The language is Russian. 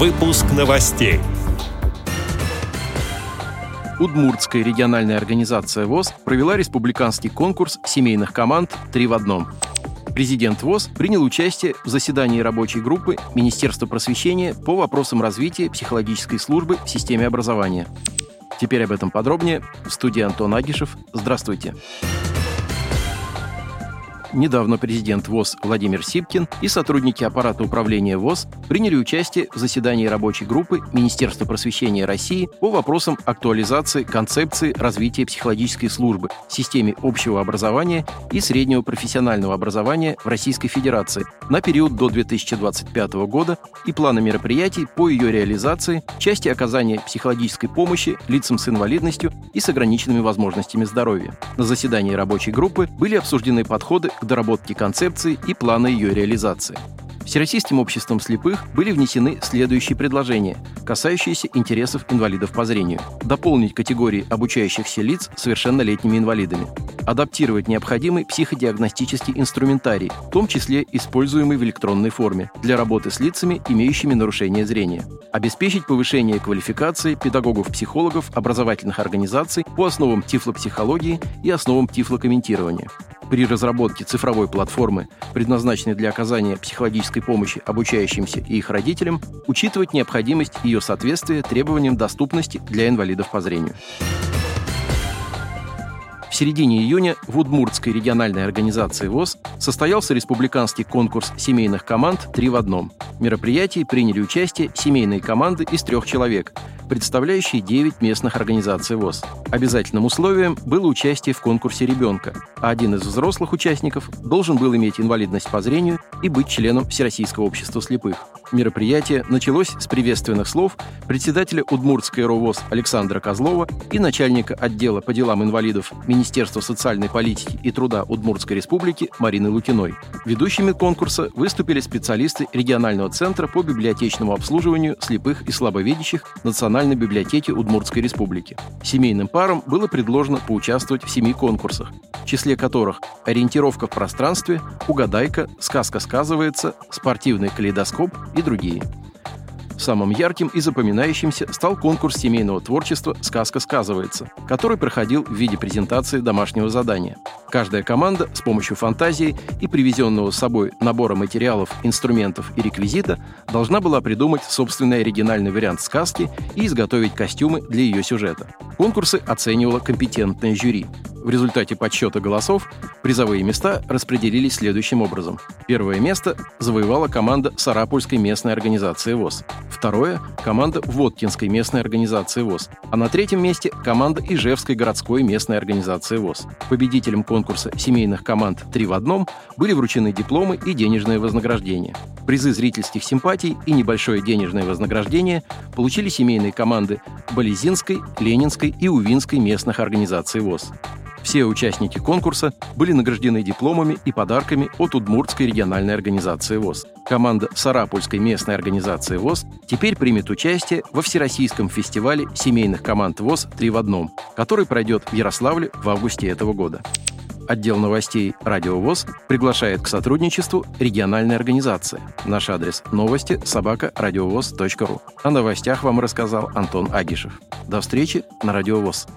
Выпуск новостей. Удмуртская региональная организация ВОЗ провела республиканский конкурс семейных команд «Три в одном». Президент ВОЗ принял участие в заседании рабочей группы Министерства просвещения по вопросам развития психологической службы в системе образования. Теперь об этом подробнее. В студии Антон Агишев. Здравствуйте. Здравствуйте. Недавно президент ВОЗ Владимир Сипкин и сотрудники аппарата управления ВОЗ приняли участие в заседании рабочей группы Министерства просвещения России по вопросам актуализации концепции развития психологической службы в системе общего образования и среднего профессионального образования в Российской Федерации на период до 2025 года и плана мероприятий по ее реализации в части оказания психологической помощи лицам с инвалидностью и с ограниченными возможностями здоровья. На заседании рабочей группы были обсуждены подходы к доработке концепции и плана ее реализации. Всероссийским обществом слепых были внесены следующие предложения, касающиеся интересов инвалидов по зрению. Дополнить категории обучающихся лиц совершеннолетними инвалидами. Адаптировать необходимый психодиагностический инструментарий, в том числе используемый в электронной форме, для работы с лицами, имеющими нарушение зрения. Обеспечить повышение квалификации педагогов-психологов образовательных организаций по основам тифлопсихологии и основам тифлокомментирования при разработке цифровой платформы, предназначенной для оказания психологической помощи обучающимся и их родителям, учитывать необходимость ее соответствия требованиям доступности для инвалидов по зрению. В середине июня в Удмуртской региональной организации ВОЗ состоялся республиканский конкурс семейных команд «Три в одном». В мероприятии приняли участие семейные команды из трех человек, представляющие 9 местных организаций ВОЗ. Обязательным условием было участие в конкурсе ребенка, а один из взрослых участников должен был иметь инвалидность по зрению и быть членом Всероссийского общества слепых. Мероприятие началось с приветственных слов председателя Удмуртской РОВОЗ Александра Козлова и начальника отдела по делам инвалидов Министерства социальной политики и труда Удмуртской республики Марины Лукиной. Ведущими конкурса выступили специалисты регионального центра по библиотечному обслуживанию слепых и слабовидящих Национальной библиотеки Удмуртской республики. Семейным парам было предложено поучаствовать в семи конкурсах, в числе которых ориентировка в пространстве, угадайка, сказка сказывается, спортивный калейдоскоп другие – Самым ярким и запоминающимся стал конкурс семейного творчества «Сказка сказывается», который проходил в виде презентации домашнего задания. Каждая команда с помощью фантазии и привезенного с собой набора материалов, инструментов и реквизита должна была придумать собственный оригинальный вариант сказки и изготовить костюмы для ее сюжета. Конкурсы оценивало компетентное жюри. В результате подсчета голосов призовые места распределились следующим образом. Первое место завоевала команда Сарапульской местной организации ВОЗ. Второе – команда Воткинской местной организации ВОЗ. А на третьем месте – команда Ижевской городской местной организации ВОЗ. Победителям конкурса семейных команд «Три в одном» были вручены дипломы и денежное вознаграждение. Призы зрительских симпатий и небольшое денежное вознаграждение получили семейные команды Болезинской, Ленинской и Увинской местных организаций ВОЗ. Все участники конкурса были награждены дипломами и подарками от Удмуртской региональной организации ВОЗ. Команда Сарапульской местной организации ВОЗ теперь примет участие во Всероссийском фестивале семейных команд ВОЗ «Три в одном», который пройдет в Ярославле в августе этого года. Отдел новостей «Радио ВОЗ» приглашает к сотрудничеству региональной организации. Наш адрес – новости собака радиовоз.ру. О новостях вам рассказал Антон Агишев. До встречи на «Радио ВОЗ».